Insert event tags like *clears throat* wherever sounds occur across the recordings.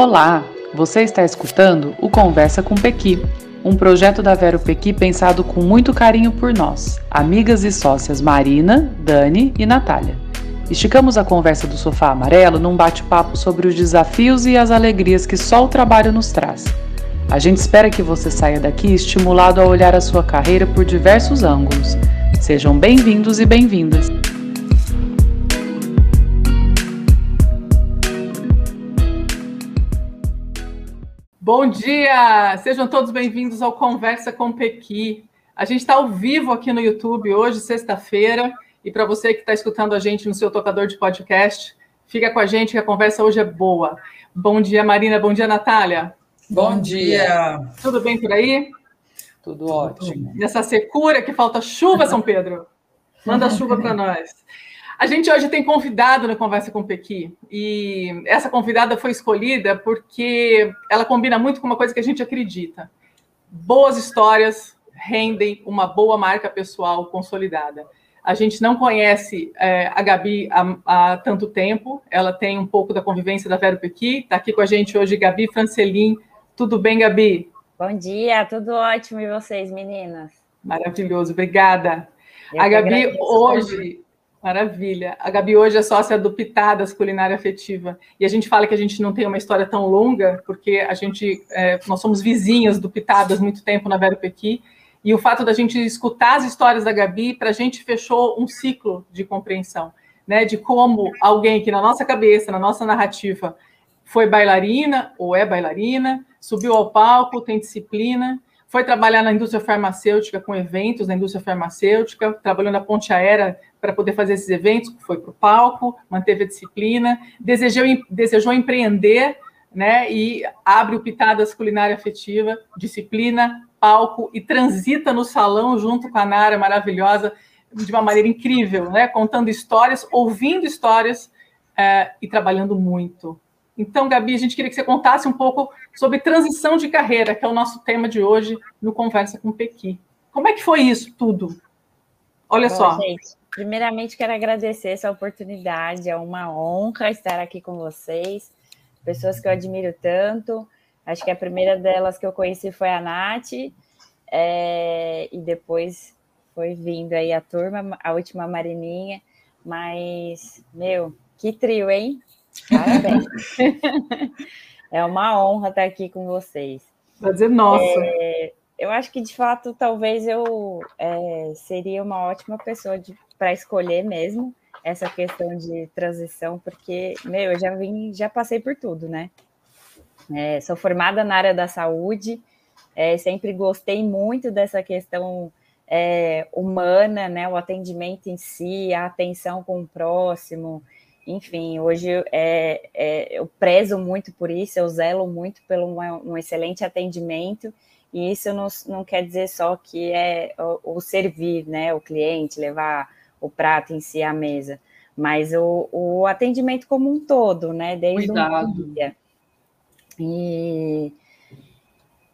Olá, você está escutando o Conversa com Pequi, um projeto da Vero Pequi pensado com muito carinho por nós, amigas e sócias Marina, Dani e Natália. Esticamos a conversa do sofá amarelo num bate-papo sobre os desafios e as alegrias que só o trabalho nos traz. A gente espera que você saia daqui estimulado a olhar a sua carreira por diversos ângulos. Sejam bem-vindos e bem-vindas. Bom dia! Sejam todos bem-vindos ao Conversa com Pequi. A gente está ao vivo aqui no YouTube hoje, sexta-feira, e para você que está escutando a gente no seu tocador de podcast, fica com a gente que a conversa hoje é boa. Bom dia, Marina. Bom dia, Natália. Bom dia. Tudo bem por aí? Tudo ótimo. Nessa secura que falta chuva, São Pedro. Manda chuva para *laughs* nós. A gente hoje tem convidado na Conversa com Pequi, e essa convidada foi escolhida porque ela combina muito com uma coisa que a gente acredita. Boas histórias rendem uma boa marca pessoal consolidada. A gente não conhece é, a Gabi há, há, tanto tempo, ela tem um pouco da convivência da Vero Pequi, está aqui com a gente hoje Gabi Francelin. Tudo bem, Gabi? Bom dia, tudo ótimo e vocês, meninas? Maravilhoso, obrigada. Eu a Gabi hoje Maravilha. A Gabi hoje é sócia do Pitadas Culinária Afetiva. E a gente fala que a gente não tem uma história tão longa, porque a gente, é, nós somos vizinhas do Pitadas muito tempo na Vero Pequi. E o fato da gente escutar as histórias da Gabi, para a gente fechou um ciclo de compreensão, né? De como alguém que na nossa cabeça, na nossa narrativa, foi bailarina ou é bailarina, subiu ao palco, tem disciplina, foi trabalhar na indústria farmacêutica, com eventos na indústria farmacêutica, trabalhou na ponte aérea para poder fazer esses eventos, foi para o palco, manteve a disciplina, desejou, desejou empreender, né, e abre o Pitadas Culinária Afetiva, disciplina, palco, e transita no salão junto com a Nara maravilhosa, de uma maneira incrível, né, contando histórias, ouvindo histórias é, e trabalhando muito. Então, Gabi, a gente queria que você contasse um pouco sobre transição de carreira, que é o nosso tema de hoje no Conversa com Pequi. Como é que foi isso tudo? Olha Bom, só. Gente, primeiramente quero agradecer essa oportunidade, é uma honra estar aqui com vocês, pessoas que eu admiro tanto. Acho que a primeira delas que eu conheci foi a Nath, é, e depois foi vindo aí a turma, a última Marininha. Mas, meu, que trio, hein? Parabéns. *laughs* é uma honra estar aqui com vocês. Prazer nosso. É, eu acho que, de fato, talvez eu é, seria uma ótima pessoa para escolher mesmo essa questão de transição, porque, meu, eu já vim, já passei por tudo, né? É, sou formada na área da saúde, é, sempre gostei muito dessa questão é, humana, né? O atendimento em si, a atenção com o próximo, enfim, hoje é, é, eu prezo muito por isso, eu zelo muito pelo um, um excelente atendimento, e isso não, não, quer dizer só que é o, o, servir, né, o cliente, levar o prato em si à mesa, mas o, o atendimento como um todo, né, desde Cuidado. um dia. E,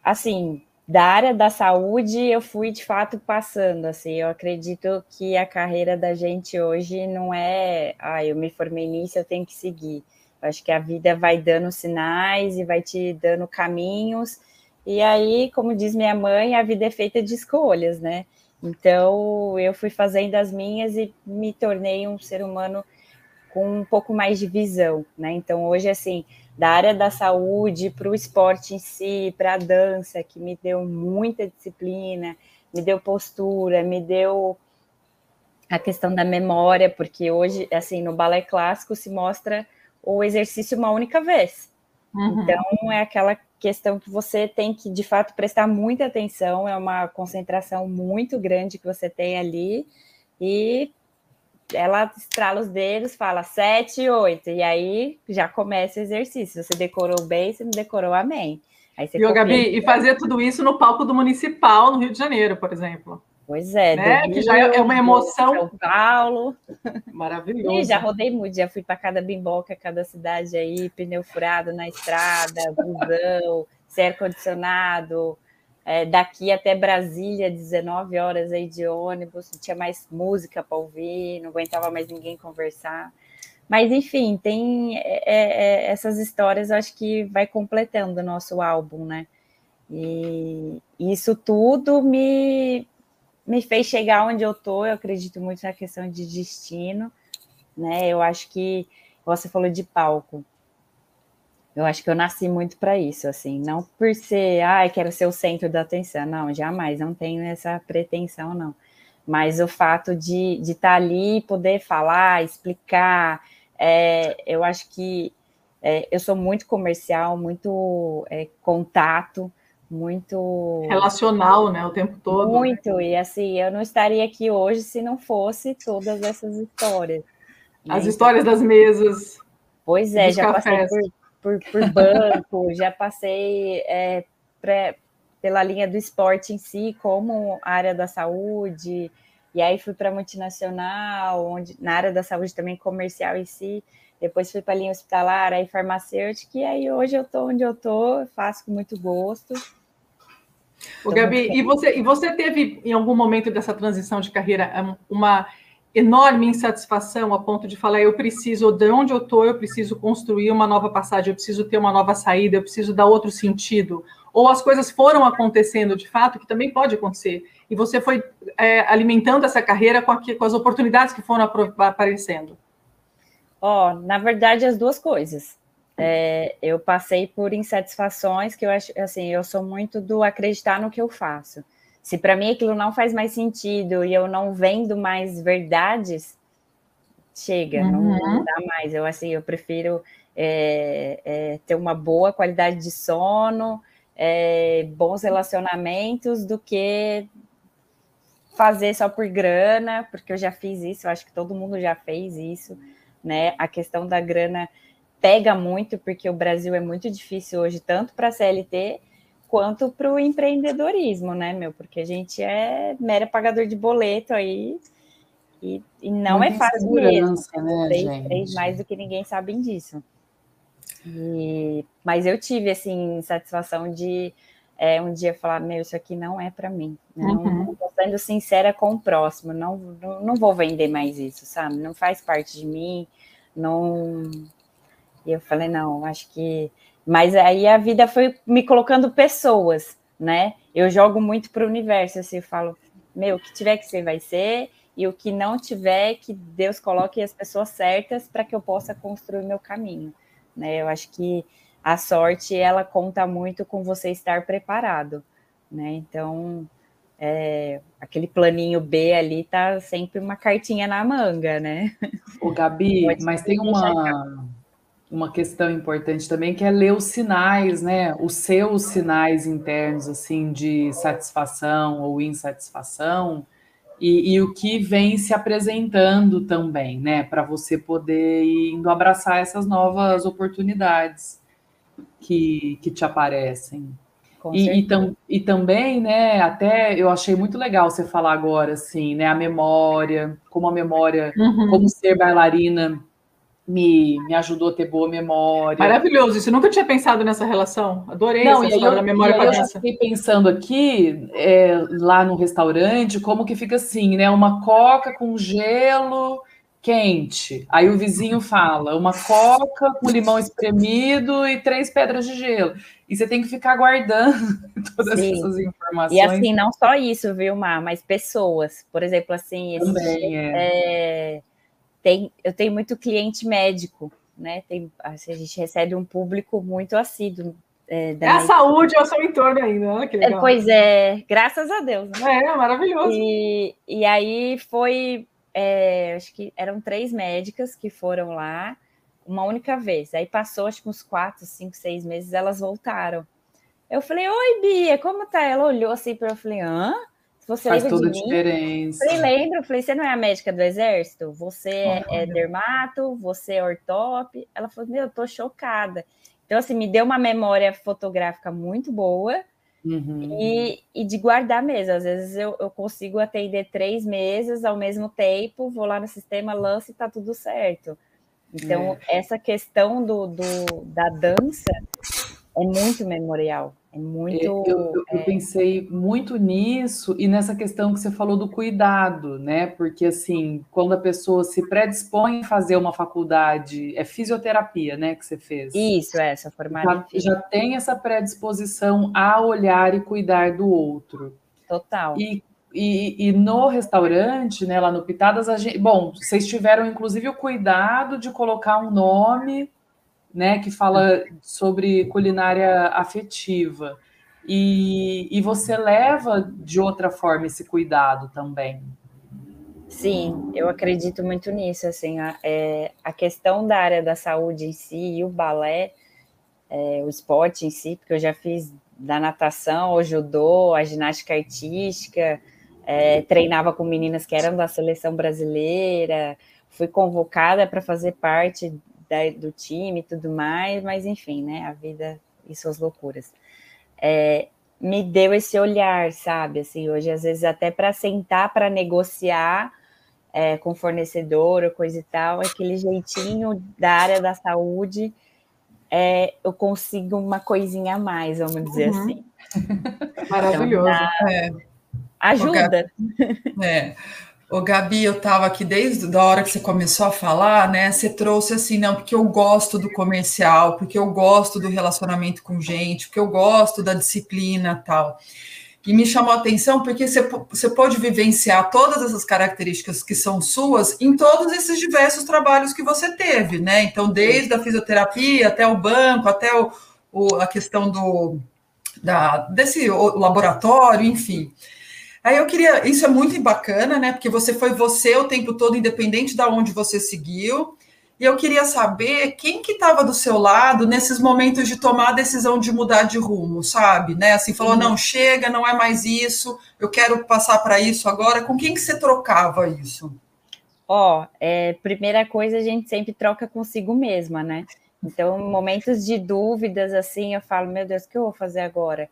assim, da área da saúde, eu fui de fato passando. Assim, eu acredito que a carreira da gente hoje não é, ah, eu me formei nisso, eu tenho que seguir. Eu acho que a vida vai dando sinais e vai te dando caminhos. E aí, como diz minha mãe, a vida é feita de escolhas, né? Então, eu fui fazendo as minhas e me tornei um ser humano com um pouco mais de visão, né? Então, hoje, assim, da área da saúde para o esporte em si, para a dança, que me deu muita disciplina, me deu postura, me deu a questão da memória, porque hoje, assim, no balé clássico se mostra o exercício uma única vez. Uhum. Então, é aquela questão que você tem que, de fato, prestar muita atenção, é uma concentração muito grande que você tem ali, e ela estrala os dedos, fala sete, oito, e aí já começa o exercício. Você decorou bem, você não decorou, amém. Aí você Viu, Gabi? E fazer tudo isso no palco do Municipal, no Rio de Janeiro, por exemplo. Pois é, né? Rio, que já é uma emoção. São Paulo. Maravilhoso. E já rodei muito, já fui para cada bimboca, cada cidade aí, pneu furado na estrada, busão, *laughs* ar-condicionado, é, daqui até Brasília, 19 horas aí de ônibus, não tinha mais música para ouvir, não aguentava mais ninguém conversar. Mas, enfim, tem é, é, essas histórias, eu acho que vai completando o nosso álbum, né? E isso tudo me, me fez chegar onde eu tô. Eu acredito muito na questão de destino, né? Eu acho que você falou de palco. Eu acho que eu nasci muito para isso, assim, não por ser, ai, ah, quero ser o centro da atenção, não, jamais, não tenho essa pretensão, não. Mas o fato de estar tá ali, poder falar, explicar, é, eu acho que é, eu sou muito comercial, muito é, contato, muito relacional, né, o tempo todo. Muito e assim, eu não estaria aqui hoje se não fosse todas essas histórias. Né? As histórias das mesas. Pois é, já cafés. passei por, por, por banco, *laughs* já passei é, pré, pela linha do esporte em si, como área da saúde, e aí fui para multinacional, onde na área da saúde também comercial em si. Depois fui para a linha hospitalar, aí farmacêutica, e aí hoje eu estou onde eu estou, faço com muito gosto. O Gabi, e você, e você teve em algum momento dessa transição de carreira uma enorme insatisfação a ponto de falar eu preciso de onde eu estou, eu preciso construir uma nova passagem, eu preciso ter uma nova saída, eu preciso dar outro sentido. Ou as coisas foram acontecendo de fato, que também pode acontecer, e você foi é, alimentando essa carreira com, aqui, com as oportunidades que foram aparecendo. Ó, oh, na verdade, as duas coisas. É, eu passei por insatisfações que eu acho, assim, eu sou muito do acreditar no que eu faço. Se para mim aquilo não faz mais sentido e eu não vendo mais verdades, chega, uhum. não, não, dá mais. Eu assim, eu prefiro é, é, ter uma boa qualidade de sono, é, bons relacionamentos, do que fazer só por grana, porque eu já fiz isso, eu acho que todo mundo já fez isso né? A questão da grana pega muito, porque o Brasil é muito difícil hoje, tanto para a CLT quanto para o empreendedorismo, né, meu? Porque a gente é mero pagador de boleto aí e, e não é fácil mesmo. Né, três, três mais do que ninguém sabem disso. E, mas eu tive, assim, satisfação de é, um dia falar, meu, isso aqui não é para mim. Não, uhum. não tô sendo sincera com o próximo, não, não, não, vou vender mais isso, sabe? Não faz parte de mim, não. E eu falei, não, acho que. Mas aí a vida foi me colocando pessoas, né? Eu jogo muito para o universo, assim, eu falo, meu, o que tiver que ser, vai ser, e o que não tiver, que Deus coloque as pessoas certas para que eu possa construir meu caminho, né? Eu acho que a sorte ela conta muito com você estar preparado, né? Então, é, aquele planinho B ali tá sempre uma cartinha na manga, né? O Gabi, mas tem uma uma questão importante também que é ler os sinais, né? Os seus sinais internos assim de satisfação ou insatisfação e, e o que vem se apresentando também, né? Para você poder ir indo abraçar essas novas oportunidades que, que te aparecem. E, e, tam, e, também, né, até eu achei muito legal você falar agora, assim, né, a memória, como a memória, uhum. como ser bailarina me, me ajudou a ter boa memória. Maravilhoso, isso eu nunca tinha pensado nessa relação. Adorei Não, essa história eu, da memória com Eu fiquei pensando aqui, é, lá no restaurante, como que fica assim, né, uma coca com gelo quente. Aí o vizinho fala uma coca com limão espremido e três pedras de gelo. E você tem que ficar guardando *laughs* todas Sim. essas informações. E assim, não só isso, viu, Mar, mas pessoas. Por exemplo, assim, esse, Também, é. É, tem, eu tenho muito cliente médico, né? Tem, a gente recebe um público muito assíduo. É, é a saúde ao seu entorno ainda, né? É, pois é, graças a Deus. Né? É, maravilhoso. E, e aí foi é, acho que eram três médicas que foram lá uma única vez. Aí passou, acho que uns quatro, cinco, seis meses, elas voltaram. Eu falei, oi, Bia, como tá? Ela olhou assim para eu falei, hã? Você Faz toda a diferença. Eu falei, lembro, eu falei, você não é a médica do exército? Você oh, é dermato, você é ortop? Ela falou, meu, eu tô chocada. Então, assim, me deu uma memória fotográfica muito boa Uhum. E, e, de guardar mesmo. Às vezes eu, eu, consigo atender três meses ao mesmo tempo, vou lá no sistema, lanço e tá tudo certo. Então, é. essa questão do, do, da dança é muito memorial. É muito. Eu, eu, eu, pensei muito nisso e nessa questão que você falou do cuidado, né? Porque assim, quando a pessoa se predispõe a fazer uma faculdade, é fisioterapia, né? Que você fez. Isso, é, essa formada. Já, já tem essa predisposição a olhar e cuidar do outro. Total. E, e, e, no restaurante, né, lá no Pitadas, a gente, bom, vocês tiveram inclusive o cuidado de colocar um nome né, que fala sobre culinária afetiva. E, e você leva de outra forma esse cuidado também. Sim, eu acredito muito nisso. Assim, a, é, a questão da área da saúde em si e o balé, é, o esporte em si, porque eu já fiz da natação, o judô, a ginástica artística, é, treinava com meninas que eram da seleção brasileira, fui convocada para fazer parte da, do time e tudo mais, mas enfim, né? A vida e suas loucuras. É, me deu esse olhar, sabe? Assim, hoje, às vezes, até para sentar para negociar é, com fornecedor ou coisa e tal, aquele jeitinho da área da saúde, é, eu consigo uma coisinha a mais, vamos dizer uhum. assim. *laughs* Maravilhoso. Então, dá, é. Ajuda. *laughs* É. Ô, Gabi, eu estava aqui desde a hora que você começou a falar, né? Você trouxe assim, não, porque eu gosto do comercial, porque eu gosto do relacionamento com gente, porque eu gosto da disciplina tal. E me chamou a atenção porque você, você pode vivenciar todas essas características que são suas em todos esses diversos trabalhos que você teve, né? Então, desde a fisioterapia até o banco, até o, o a questão do da, desse laboratório, enfim. Aí eu queria, isso é muito bacana, né? Porque você foi você o tempo todo, independente de onde você seguiu. E eu queria saber quem que estava do seu lado nesses momentos de tomar a decisão de mudar de rumo, sabe? Né? Assim, falou, uhum. não, chega, não é mais isso, eu quero passar para isso agora. Com quem que você trocava isso? Ó, oh, é, primeira coisa, a gente sempre troca consigo mesma, né? Então, momentos de dúvidas, assim, eu falo, meu Deus, o que eu vou fazer agora?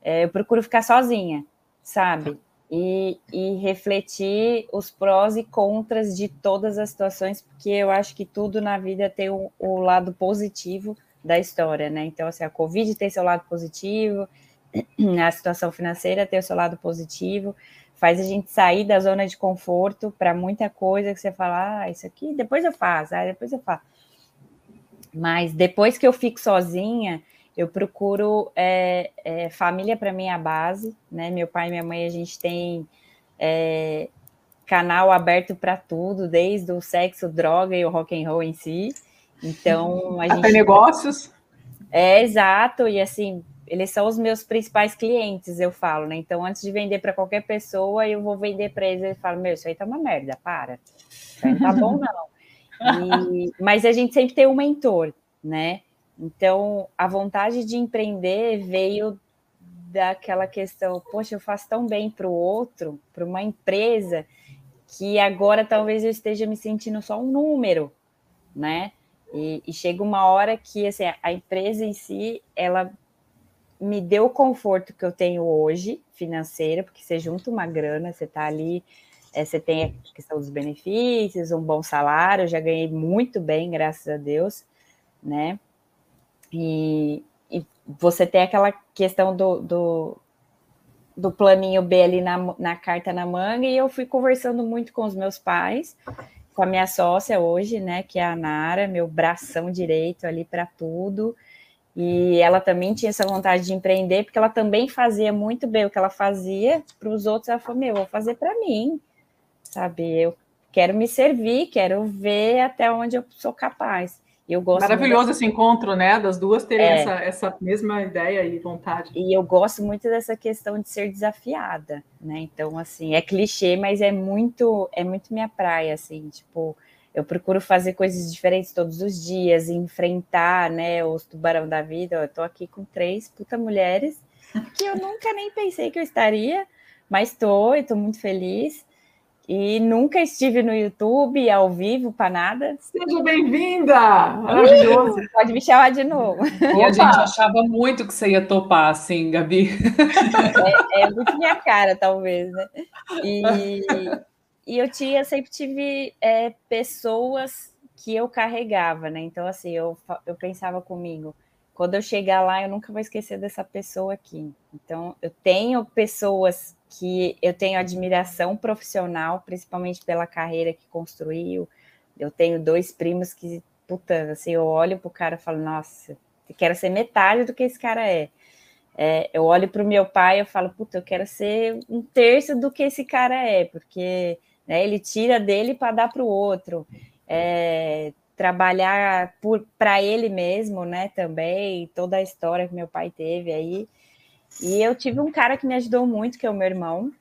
É, eu procuro ficar sozinha sabe? E, e, refletir os prós e contras de todas as situações, porque eu acho que tudo na vida tem o, o lado positivo da história, né? Então, assim, a Covid tem seu lado positivo, *clears throat* a situação financeira tem o seu lado positivo, faz a gente sair da zona de conforto para muita coisa que você fala, ah, isso aqui depois eu faço, ah, depois eu faço. Mas depois que eu fico sozinha, eu procuro é, é, família para mim é a base, né? Meu pai e minha mãe a gente tem é, canal aberto para tudo, desde o sexo, droga e o rock and roll em si. Então a Até gente negócios. É exato e assim eles são os meus principais clientes, eu falo, né? Então antes de vender para qualquer pessoa, eu vou vender para eles. Eles falam, meu, isso aí tá uma merda, para. Isso aí não tá bom não. *laughs* E, mas a gente sempre tem um mentor, né? Então, a vontade de empreender veio daquela questão, poxa, eu faço tão bem para o outro, para uma empresa, que agora talvez eu esteja me sentindo só um número, né? E, e chega uma hora que assim, a empresa em si, ela me deu o conforto que eu tenho hoje, financeiro, porque você junta uma grana, você está ali, é, você tem a questão dos benefícios, um bom salário, eu já ganhei muito bem, graças a Deus, né? E, e você tem aquela questão do, do, do planinho B ali na, na carta na manga, e eu fui conversando muito com os meus pais, com a minha sócia hoje, né, que é a Nara, meu bração direito ali para tudo. E ela também tinha essa vontade de empreender, porque ela também fazia muito bem o que ela fazia para os outros. Ela falou: Meu, vou fazer para mim, sabe? Eu quero me servir, quero ver até onde eu sou capaz. Eu gosto Maravilhoso esse encontro, né? Das duas terem é. essa, essa mesma ideia e vontade. E eu gosto muito dessa questão de ser desafiada, né? Então, assim, é clichê, mas é muito, é muito minha praia, assim, tipo, eu procuro fazer coisas diferentes todos os dias, enfrentar, né, os tubarão da vida. Eu tô aqui com três puta mulheres que eu nunca nem pensei que eu estaria, mas tô e tô muito feliz. E nunca estive no YouTube ao vivo para nada. Seja bem-vinda! Maravilhoso! Pode me chamar de novo. E a gente achava muito que você ia topar, assim, Gabi. É, é muito minha cara, talvez, né? E, e eu tinha, sempre tive é, pessoas que eu carregava, né? Então, assim, eu, eu pensava comigo, quando eu chegar lá, eu nunca vou esquecer dessa pessoa aqui. Então, eu tenho pessoas que eu tenho admiração profissional, principalmente pela carreira que construiu. Eu tenho dois primos que, puta, assim, eu olho pro cara e falo, nossa, eu quero ser metade do que esse cara é. é eu olho para o meu pai e falo, puta, eu quero ser um terço do que esse cara é, porque né, ele tira dele para dar para o outro. É, trabalhar para ele mesmo, né? Também toda a história que meu pai teve aí. E eu tive um cara que me ajudou muito, que é o meu irmão,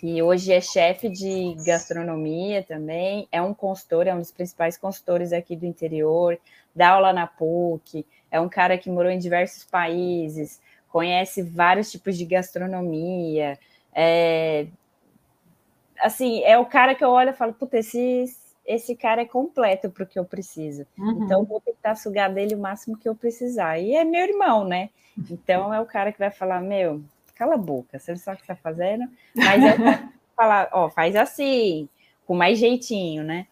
que hoje é chefe de gastronomia também, é um consultor, é um dos principais consultores aqui do interior, dá aula na PUC, é um cara que morou em diversos países, conhece vários tipos de gastronomia, é, assim, é o cara que eu olho e falo, puta, esse, esse cara é completo para o que eu preciso. Uhum. Então, vou tentar sugar dele o máximo que eu precisar. E é meu irmão, né? Então, é o cara que vai falar: Meu, cala a boca, você não sabe o que está fazendo, mas é *laughs* falar: Ó, faz assim, com mais jeitinho, né?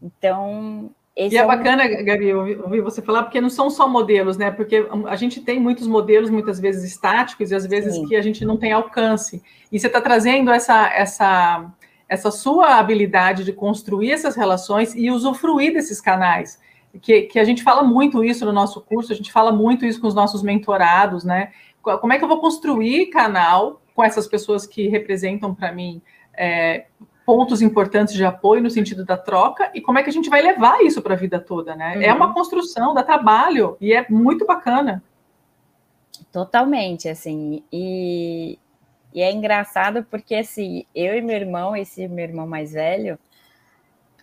Então. e é, é bacana, um... Gabi, ouvir você falar, porque não são só modelos, né? Porque a gente tem muitos modelos, muitas vezes estáticos, e às vezes Sim. que a gente não tem alcance. E você está trazendo essa, essa essa sua habilidade de construir essas relações e usufruir desses canais. Que, que a gente fala muito isso no nosso curso, a gente fala muito isso com os nossos mentorados, né? Como é que eu vou construir canal com essas pessoas que representam para mim é, pontos importantes de apoio no sentido da troca e como é que a gente vai levar isso para a vida toda, né? Uhum. É uma construção, dá trabalho e é muito bacana. Totalmente, assim, e, e é engraçado porque, assim, eu e meu irmão, esse meu irmão mais velho,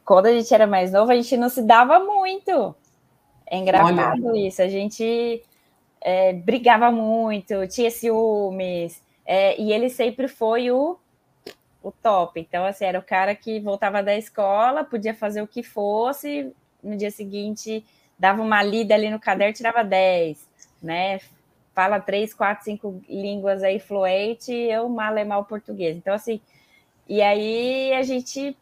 quando a gente era mais novo, a gente não se dava muito. É engraçado Olha. isso. A gente é, brigava muito, tinha ciúmes, é, e ele sempre foi o, o top. Então, assim, era o cara que voltava da escola, podia fazer o que fosse, no dia seguinte dava uma lida ali no caderno, tirava 10, né? Fala três, quatro, cinco línguas aí fluente, eu mal é mal português. Então, assim, e aí a gente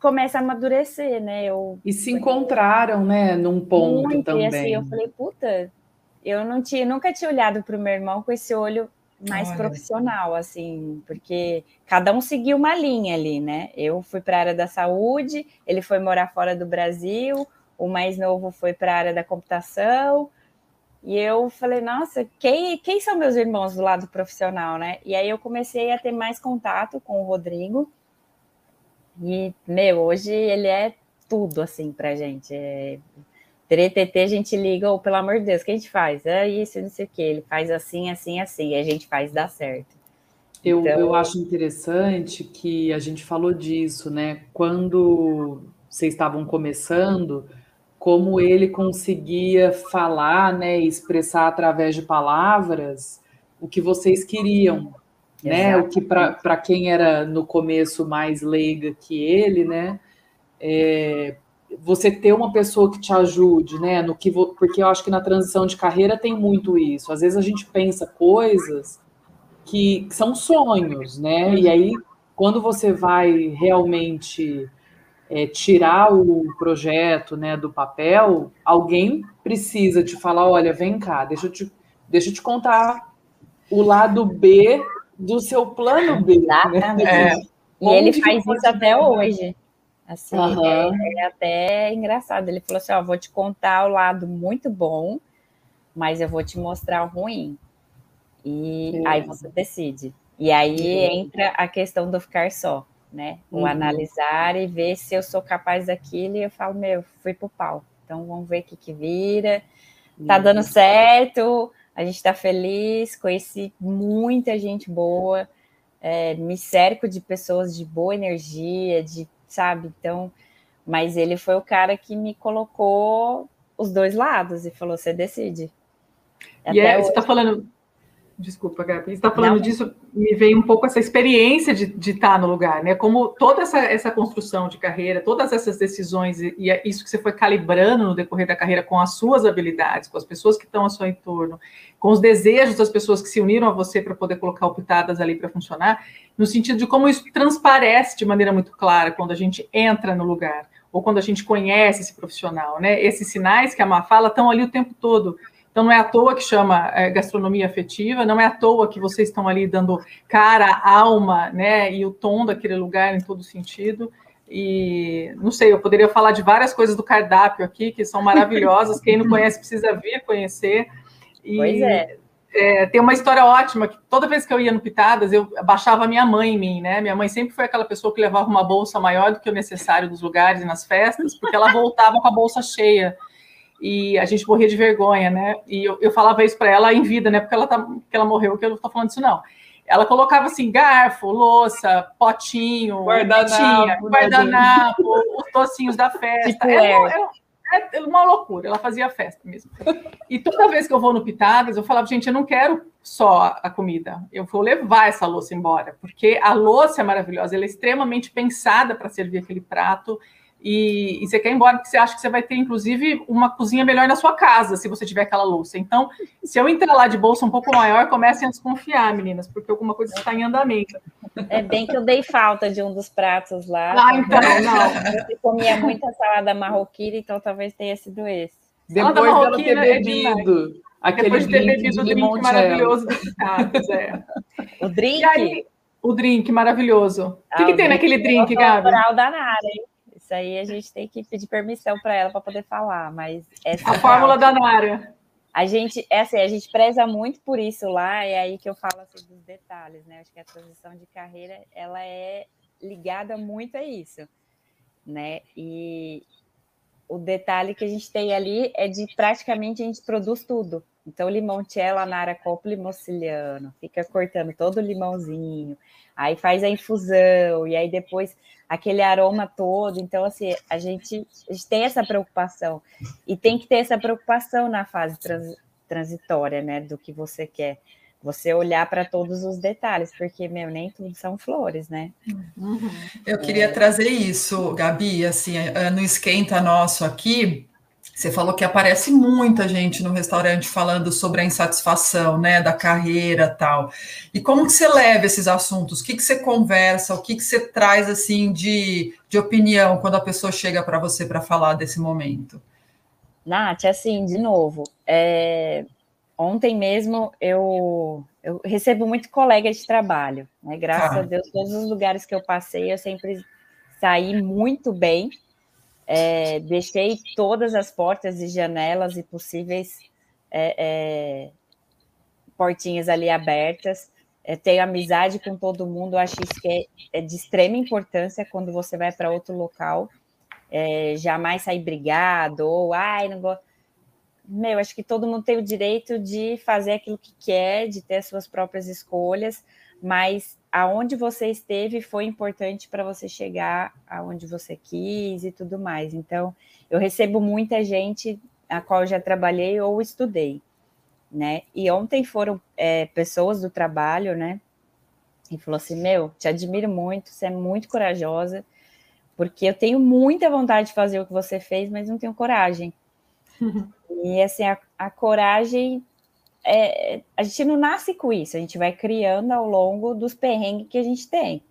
começa a amadurecer, né? Eu, e se encontraram, né, num ponto muito, também. E assim, eu falei, puta, eu não tinha, nunca tinha olhado para o meu irmão com esse olho mais Olha. profissional, assim, porque cada um seguiu uma linha ali, né? Eu fui para a área da saúde, ele foi morar fora do Brasil, o mais novo foi para a área da computação, e eu falei, nossa, quem, quem são meus irmãos do lado profissional, né? E aí eu comecei a ter mais contato com o Rodrigo. E, meu, hoje ele é tudo, assim, pra gente. É... TTT a gente liga, ou pelo amor de Deus, o que a gente faz? É isso, não sei o que. Ele faz assim, assim, assim, e a gente faz dar certo. Eu, então... eu acho interessante que a gente falou disso, né? Quando vocês estavam começando, como ele conseguia falar, né, expressar através de palavras o que vocês queriam, né? O que para quem era no começo mais leiga que ele, né? É, você ter uma pessoa que te ajude, né? No que porque eu acho que na transição de carreira tem muito isso. Às vezes a gente pensa coisas que, que são sonhos, né? E aí quando você vai realmente é, tirar o projeto né, do papel, alguém precisa te falar: olha, vem cá, deixa eu te, deixa eu te contar o lado B do seu plano B. Né? *laughs* É. E ele faz isso até hoje. Assim, uhum. é, é, até engraçado. Ele falou assim: ó, vou te contar o lado muito bom, mas eu vou te mostrar o ruim. E aí você decide. E aí entra a questão do ficar só né? O uhum. analisar e ver se eu sou capaz daquilo e eu falo, meu, fui pro pau. Então vamos ver o que, que vira. Tá uhum. dando certo, a gente tá feliz, conheci muita gente boa, é, me cerco de pessoas de boa energia, de, sabe? Então, mas ele foi o cara que me colocou os dois lados e falou: você decide. E é, você está falando, Desculpa, Gabi. Você está falando Não. disso, me veio um pouco essa experiência de, de estar tá no lugar, né? Como toda essa, essa construção de carreira, todas essas decisões, e, e é isso que você foi calibrando no decorrer da carreira com as suas habilidades, com as pessoas que estão ao seu entorno, com os desejos das pessoas que se uniram a você para poder colocar o Pitadas ali para funcionar, no sentido de como isso transparece de maneira muito clara quando a gente entra no lugar, ou quando a gente conhece esse profissional, né? Esses sinais que a Má fala estão ali o tempo todo Então não é à toa que chama é, gastronomia afetiva, não é à toa que vocês estão ali dando cara, alma, né, e o tom daquele lugar em todo sentido. E não sei, eu poderia falar de várias coisas do cardápio aqui que são maravilhosas. Quem não *laughs* conhece precisa vir conhecer. E, pois é. é. Tem uma história ótima que toda vez que eu ia no Pitadas, eu baixava minha mãe em mim, né? Minha mãe sempre foi aquela pessoa que levava uma bolsa maior do que o necessário nos lugares e nas festas, porque ela voltava com a bolsa cheia e a gente morria de vergonha, né? E eu, eu falava isso para ela em vida, né? Porque ela, tá, porque ela morreu, que eu não estou falando isso, não. Ela colocava assim, garfo, louça, potinho, guardanapo, guardanapo os tocinhos da festa. Tipo era, era, era, uma loucura, ela fazia festa mesmo. E toda vez que eu vou no Pitadas, eu falava, gente, eu não quero só a comida, eu vou levar essa louça embora, porque a louça é maravilhosa, ela é extremamente pensada para servir aquele prato, e, e, você quer ir embora porque você acha que você vai ter, inclusive, uma cozinha melhor na sua casa, se você tiver aquela louça. Então, se eu entrar lá de bolsa um pouco maior, comecem a desconfiar, meninas, porque alguma coisa está em andamento. É bem que eu dei falta de um dos pratos lá. Ah, então, não. Eu comia muita salada marroquina, então talvez tenha sido esse. Depois dela ter é bebido. É aquele Depois de ter bebido o drink maravilhoso do Pitados, é. O drink? Aí, o drink maravilhoso. O que, que tem naquele drink, Gabi? O da Nara, hein? Isso aí a gente tem que pedir permissão para ela para poder falar, mas essa a é fórmula da Nara. A gente, é assim, a gente preza muito por isso lá, é aí que eu falo assim, dos detalhes, né? Acho que a transição de carreira ela é ligada muito a isso, né? E o detalhe que a gente tem ali é de praticamente a gente produz tudo. Então, limoncello, nara copo limociliano, fica cortando todo o limãozinho, aí faz a infusão, e aí depois aquele aroma todo. Então, assim, a gente, a gente tem essa preocupação. E tem que ter essa preocupação na fase trans, transitória, né? Do que você quer. Você olhar para todos os detalhes, porque, meu, nem tudo são flores, né? Uhum. Eu queria é. trazer isso, Gabi, assim, eh, no esquenta nosso aqui, você falou que aparece muita gente no restaurante falando sobre a insatisfação, né, da carreira tal. E como que você leva esses assuntos? O que, que você conversa? O que, que você traz assim de, de opinião quando a pessoa chega para você para falar desse momento? Nath, assim, de novo, é... ontem mesmo eu, eu recebo muito colega de trabalho, né? Graças ah. a Deus, todos os lugares que eu passei, eu sempre saí muito bem é, deixei todas as portas e janelas e possíveis é, é, portinhas ali abertas. É, tenho amizade com todo mundo, acho isso que é, é de extrema importância quando você vai para outro local. É, jamais sair brigado ou ai, não gosto. Meu, acho que todo mundo tem o direito de fazer aquilo que quer, de ter as suas próprias escolhas, mas aonde você esteve foi importante para você chegar aonde você quis e tudo mais. Então, eu recebo muita gente a qual já trabalhei ou estudei, né? E ontem foram é, pessoas do trabalho, né? E falou assim: Meu, te admiro muito, você é muito corajosa, porque eu tenho muita vontade de fazer o que você fez, mas não tenho coragem. *laughs* e assim, a, a coragem é, a gente não nasce com isso, a gente vai criando ao longo dos perrengues que a gente tem,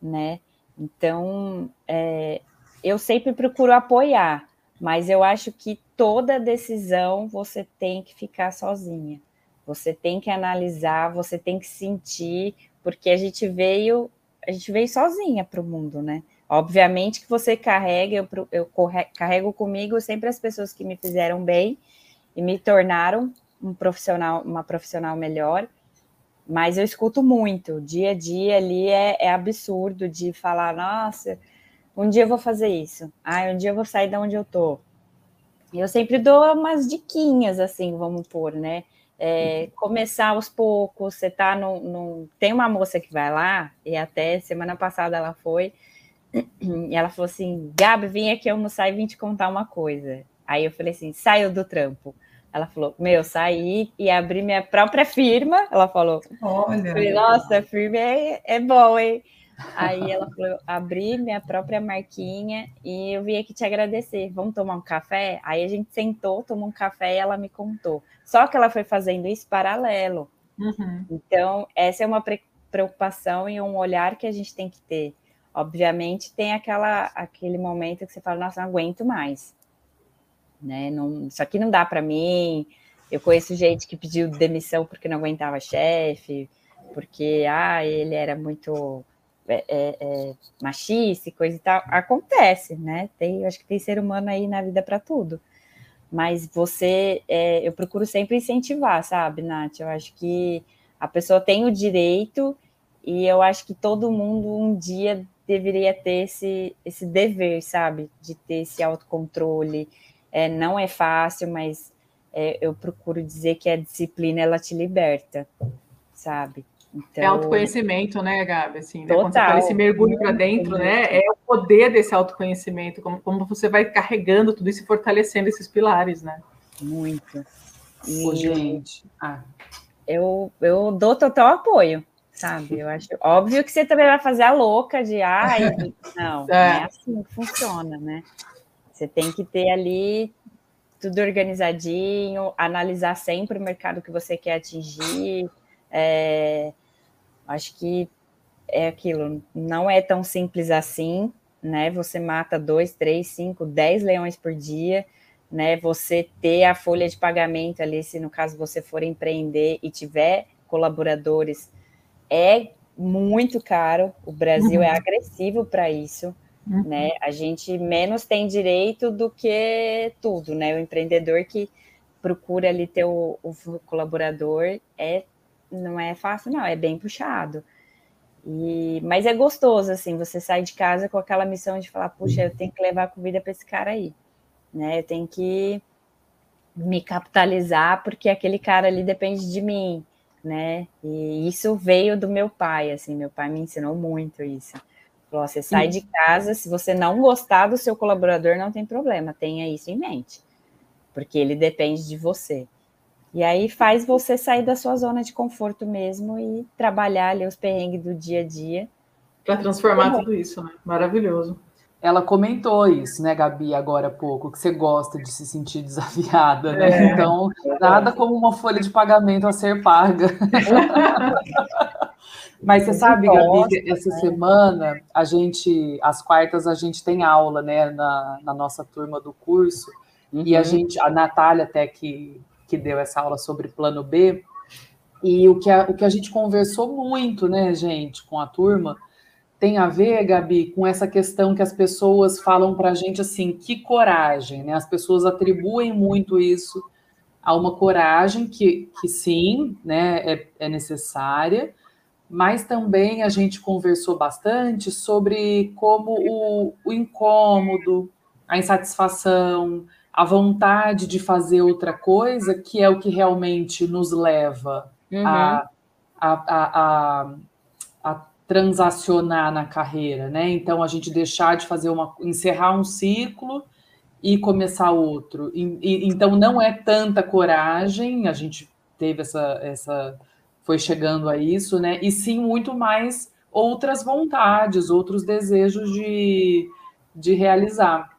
né? Então, é, eu sempre procuro apoiar, mas eu acho que toda decisão você tem que ficar sozinha. Você tem que analisar, você tem que sentir, porque a gente veio, a gente veio sozinha para o mundo, né? Obviamente que você carrega, eu, eu carrego comigo sempre as pessoas que me fizeram bem e me tornaram um profissional, uma profissional melhor, mas eu escuto muito, dia a dia ali é, é absurdo de falar, nossa, um dia eu vou fazer isso, ah, um dia eu vou sair de onde eu tô. E eu sempre dou umas diquinhas, assim, vamos pôr, né? É, começar aos poucos, você tá no, no, Tem uma moça que vai lá, e até semana passada ela foi, e ela falou assim: Gabi, vim aqui almoçar e vim te contar uma coisa. Aí eu falei assim: saiu do trampo. Ela falou: Meu, saí e abri minha própria firma. Ela falou: Olha. Falei, Nossa, firma é, é bom, hein? Aí ela falou: Abri minha própria marquinha e eu vim aqui te agradecer. Vamos tomar um café? Aí a gente sentou, tomou um café e ela me contou. Só que ela foi fazendo isso paralelo. Uhum. Então, essa é uma preocupação e um olhar que a gente tem que ter. Obviamente, tem aquela, aquele momento que você fala: Nossa, não aguento mais né? Não, isso aqui não dá para mim, Eu conheço gente que pediu demissão porque não aguentava chefe, porque ah, ele era muito é, é, é, machista e coisa e tal. Acontece, né? Tem, acho que tem ser humano aí na vida para tudo. Mas você, é, eu procuro sempre incentivar, sabe, Nath? Eu acho que a pessoa tem o direito e eu acho que todo mundo um dia deveria ter esse, esse dever, sabe? De ter esse autocontrole. É, não é fácil, mas é, eu procuro dizer que a disciplina ela te liberta, sabe? Então, é autoconhecimento, né, Gabi? Assim, né? Quando você fala esse mergulho para dentro, né? É o poder desse autoconhecimento, como, como você vai carregando tudo isso e fortalecendo esses pilares, né? Muito. E, Pô, gente. Ah. Eu, eu dou total apoio, sabe? Eu acho óbvio que você também vai fazer a louca de ai, não, *laughs* é. não é assim que funciona, né? Você tem que ter ali tudo organizadinho, analisar sempre o mercado que você quer atingir. É, Acho que é aquilo, não é tão simples assim, né? Você mata dois, três, cinco, dez leões por dia, né? Você ter a folha de pagamento ali, se no caso você for empreender e tiver colaboradores, é muito caro. O Brasil é uhum. é agressivo para isso, uhum. né? A gente menos tem direito do que tudo, né? O empreendedor que procura ali ter o, o colaborador é não é fácil, não, é bem puxado. E, mas é gostoso, assim, você sai de casa com aquela missão de falar, puxa, eu tenho que levar comida para esse cara aí, né? Eu tenho que me capitalizar porque aquele cara ali depende de mim, né? E isso veio do meu pai, assim, meu pai me ensinou muito isso. Você sai de casa, se você não gostar do seu colaborador, não tem problema, tenha isso em mente, porque ele depende de você. E aí faz você sair da sua zona de conforto mesmo e trabalhar ali os perrengues do dia a dia. Para transformar tudo isso, né? Maravilhoso. Ela comentou isso, né, Gabi, agora há pouco, que você gosta de se sentir desafiada, né? É, então, nada como uma folha de pagamento a ser paga. *laughs* Mas você sabe, Gabi, essa né? semana a gente, às quartas, a gente tem aula, né, na, na nossa turma do curso, uhum. e a uhum. gente, a Natália até que que deu essa aula sobre plano B. E o que a, o que a gente conversou muito, né, gente, com a turma, tem a ver, Gabi, com essa questão que as pessoas falam para a gente assim, que coragem, né? As pessoas atribuem muito isso a uma coragem que, que sim, né, é, é necessária, mas também a gente conversou bastante sobre como o, o incômodo, a insatisfação, a vontade de fazer outra coisa, que é o que realmente nos leva uhum. a, a, a, a, transacionar na carreira, né? Então a gente deixar de fazer uma, encerrar um ciclo e começar outro. E, e, então não é tanta coragem, a gente teve essa, essa, foi chegando a isso, né? E sim muito mais outras vontades, outros desejos de, de realizar.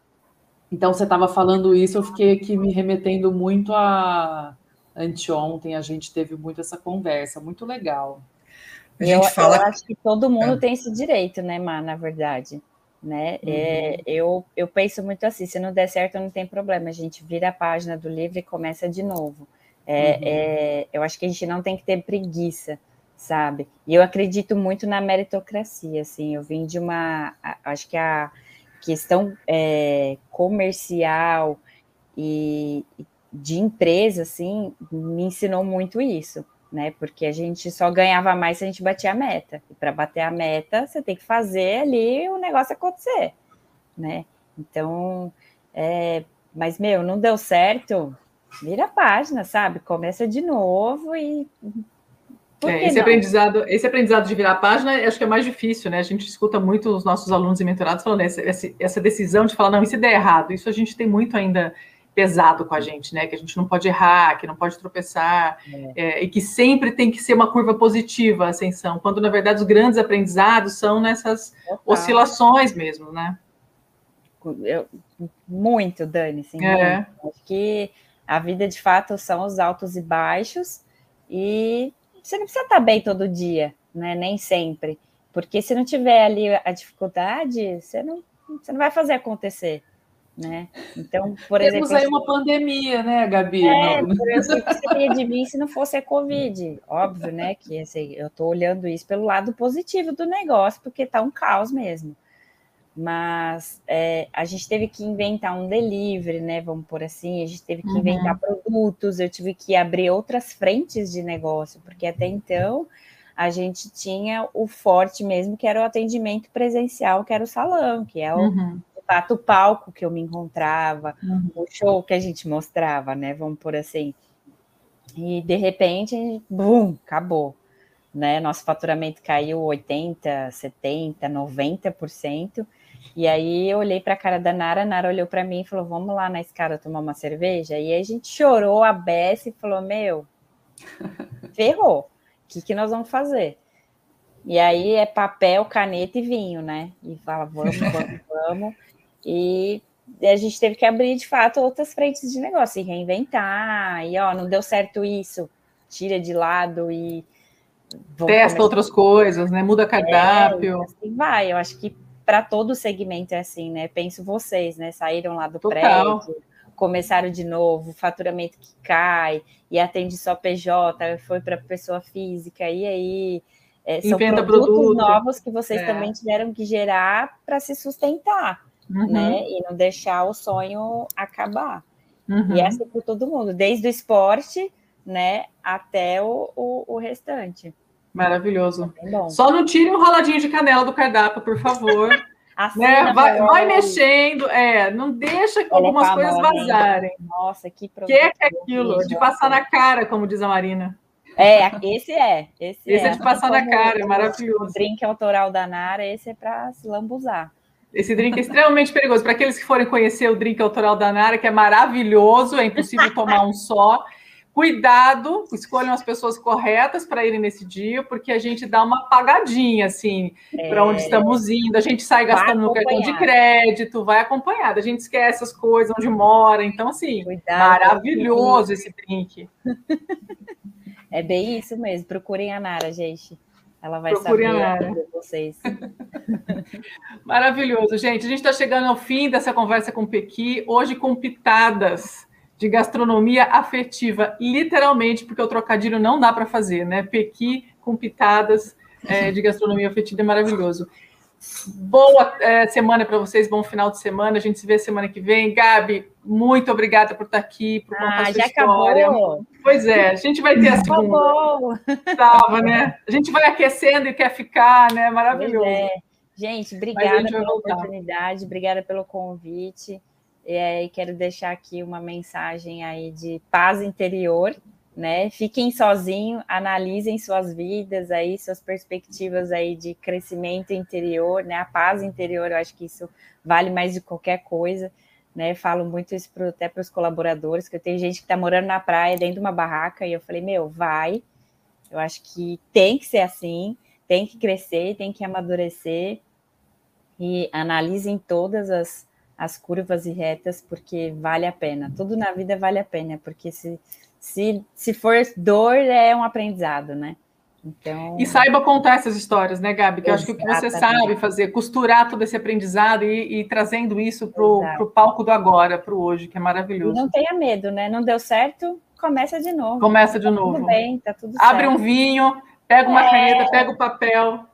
Então, você estava falando isso, eu fiquei aqui me remetendo muito a anteontem, a gente teve muito essa conversa, muito legal. A gente eu, fala... eu acho que todo mundo é. tem esse direito, né, Mar, na verdade. Né? Uhum. É, eu, eu penso muito assim, se não der certo, não tem problema, a gente vira a página do livro e começa de novo. É, uhum. é, eu acho que a gente não tem que ter preguiça, sabe? E eu acredito muito na meritocracia, assim, eu vim de uma, acho que a questão é, comercial e de empresa, assim, me ensinou muito isso, né? Porque a gente só ganhava mais se a gente batia a meta. E para bater a meta, você tem que fazer ali o negócio acontecer, né? Então, é, mas, meu, não deu certo, vira a página, sabe? Começa de novo e é, esse, aprendizado, esse aprendizado de virar a página, acho que é mais difícil, né? A gente escuta muito os nossos alunos e mentorados falando essa, essa decisão de falar, não, se der errado? Isso a gente tem muito ainda pesado com a gente, né? Que a gente não pode errar, que não pode tropeçar, é. É, e que sempre tem que ser uma curva positiva a ascensão, quando na verdade os grandes aprendizados são nessas oscilações mesmo, né? Eu, muito, Dani, sim. É. Acho que a vida de fato são os altos e baixos, e você não precisa estar bem todo dia, né? Nem sempre. Porque se não tiver ali a dificuldade, você não, você não vai fazer acontecer. né? Então, por Temos exemplo. aí uma pandemia, né, Gabi? É, por exemplo, que seria de mim se não fosse a Covid. Óbvio, né? Que assim, eu estou olhando isso pelo lado positivo do negócio, porque está um caos mesmo. Mas é, a gente teve que inventar um delivery, né? Vamos por assim, a gente teve que uhum. inventar produtos, eu tive que abrir outras frentes de negócio, porque até então a gente tinha o forte mesmo, que era o atendimento presencial, que era o salão, que é o, uhum fato o palco que eu me encontrava, uhum. o show que a gente mostrava, né? Vamos por assim. E de repente, bum, acabou. Né? Nosso faturamento caiu 80, 70, 90%. E aí eu olhei para a cara da Nara, a Nara olhou para mim e falou: "Vamos lá na escada tomar uma cerveja?". E aí a gente chorou a beça e falou: "Meu, *laughs* ferrou. O que que nós vamos fazer?". E aí é papel, caneta e vinho, né? E fala: "Vamos, *laughs* vamos, vamos". E a gente teve que abrir, de fato, outras frentes de negócio e reinventar. E, ó, não deu certo isso, tira de lado e. Testa começar... outras coisas, né? Muda cardápio. É, assim vai. Eu acho que para todo segmento é assim, né? Penso vocês, né? Saíram lá do Total. prédio, começaram de novo, faturamento que cai, e atende só PJ, foi para pessoa física, e aí. É, são produtos produto. novos que vocês é. também tiveram que gerar para se sustentar uhum. né? E não deixar o sonho acabar. Uhum. E essa é por todo mundo, desde o esporte, né, até o, o, o restante. Maravilhoso. É Só não tire um raladinho de canela do cardápio, por favor. *laughs* né? vai, vai mexendo, é, não deixa é algumas é coisas vazarem. Nossa, que problema. Que é aquilo, de passar na cara, como diz a Marina. É, esse é. Esse, esse é, é de passar na cara, é maravilhoso. O drink autoral da Nara, esse é para se lambuzar. Esse drink é extremamente perigoso. Para aqueles que forem conhecer o drink autoral da Nara, que é maravilhoso, é impossível tomar um só. Cuidado, escolham as pessoas corretas para irem nesse dia, porque a gente dá uma apagadinha, assim, é... para onde estamos indo. A gente sai gastando no cartão de crédito, vai acompanhado. A gente esquece as coisas, onde mora. Então, assim, Cuidado, maravilhoso esse drink. *laughs* É bem isso mesmo. Procurem a Nara, gente. Ela vai Procure saber de vocês. *laughs* Maravilhoso, gente. A gente está chegando ao fim dessa conversa com o Pequi, hoje com pitadas de gastronomia afetiva, literalmente, porque o trocadilho não dá para fazer, né? Pequi com pitadas é, de gastronomia afetiva é maravilhoso. Boa é, semana para vocês, bom final de semana. A gente se vê semana que vem. Gabi, muito obrigada por estar aqui, por contar ah, sua já história. Acabou. Pois é, a gente vai ter a segunda. Tava, né? A gente vai aquecendo e quer ficar, né? Maravilhoso. É. Gente, obrigada gente pela oportunidade, obrigada pelo convite. E quero deixar aqui uma mensagem aí de paz interior, né? Fiquem sozinhos, analisem suas vidas aí, suas perspectivas aí de crescimento interior, né? A paz interior, eu acho que isso vale mais de qualquer coisa, né? Falo muito isso pro, até para os colaboradores, que eu tenho gente que está morando na praia dentro de uma barraca e eu falei, meu, vai. Eu acho que tem que ser assim, tem que crescer, tem que amadurecer e analisem todas as, as curvas e retas, porque vale a pena. Tudo na vida vale a pena, porque se se, se for dor, é um aprendizado, né? Então... E saiba contar essas histórias, né, Gabi? Que eu acho que o que você sabe fazer, costurar todo esse aprendizado e, e trazendo isso para o palco do agora, para o hoje, que é maravilhoso. Não tenha medo, né? Não deu certo, começa de novo. Começa de tá novo. Tudo bem, tá tudo Abre certo. um vinho, pega uma é... caneta, pega o papel.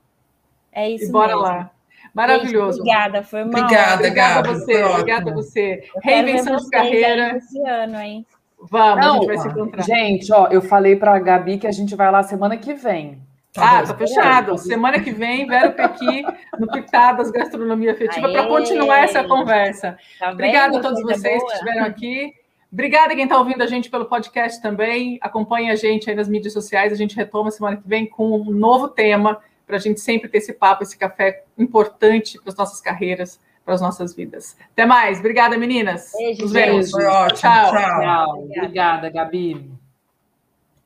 É isso E bora mesmo. lá. Maravilhoso. Gente, obrigada, foi uma Obrigada, Obrigada Gabi, a você, obrigada a você. Reinvenção de carreira. Esse ano, hein? Vamos, Não, a gente vai se encontrar. Gente, ó, eu falei para a Gabi que a gente vai lá semana que vem. Tá ah, tá fechado. Semana que vem, Vero Pequi, no Pitadas Gastronomia Afetiva, para continuar essa conversa. Tá Obrigada a todos vocês boa. que estiveram aqui. Obrigada quem está ouvindo a gente pelo podcast também. Acompanhe a gente aí nas mídias sociais. A gente retoma semana que vem com um novo tema para a gente sempre ter esse papo, esse café importante para as nossas carreiras para as nossas vidas. Até mais. Obrigada, meninas. Beijo, Nos vemos. Foi ótimo. Tchau. Tchau. Obrigada, Gabi.